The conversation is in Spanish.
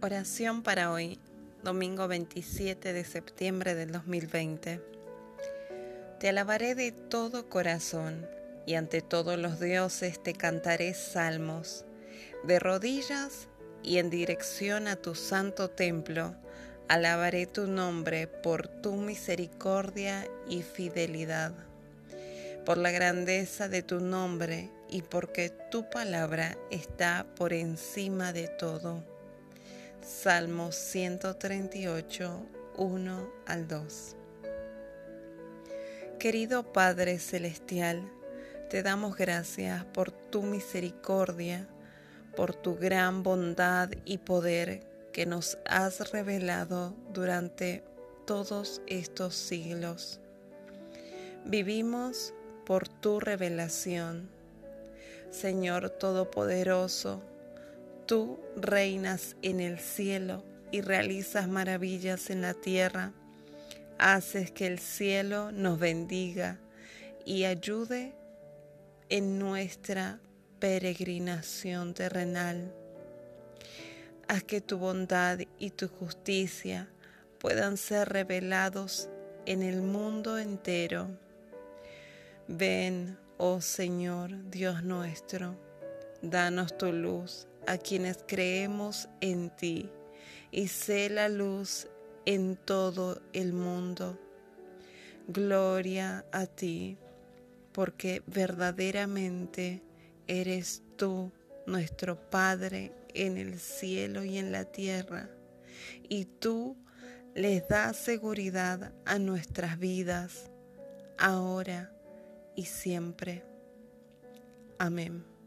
Oración para hoy, domingo 27 de septiembre del 2020. Te alabaré de todo corazón y ante todos los dioses te cantaré salmos. De rodillas y en dirección a tu santo templo, alabaré tu nombre por tu misericordia y fidelidad. Por la grandeza de tu nombre y porque tu palabra está por encima de todo Salmo 138, 1 al 2. Querido Padre Celestial, te damos gracias por tu misericordia, por tu gran bondad y poder que nos has revelado durante todos estos siglos. Vivimos por tu revelación. Señor Todopoderoso, Tú reinas en el cielo y realizas maravillas en la tierra. Haces que el cielo nos bendiga y ayude en nuestra peregrinación terrenal. Haz que tu bondad y tu justicia puedan ser revelados en el mundo entero. Ven, oh Señor, Dios nuestro, danos tu luz a quienes creemos en ti y sé la luz en todo el mundo. Gloria a ti, porque verdaderamente eres tú nuestro Padre en el cielo y en la tierra, y tú les das seguridad a nuestras vidas, ahora y siempre. Amén.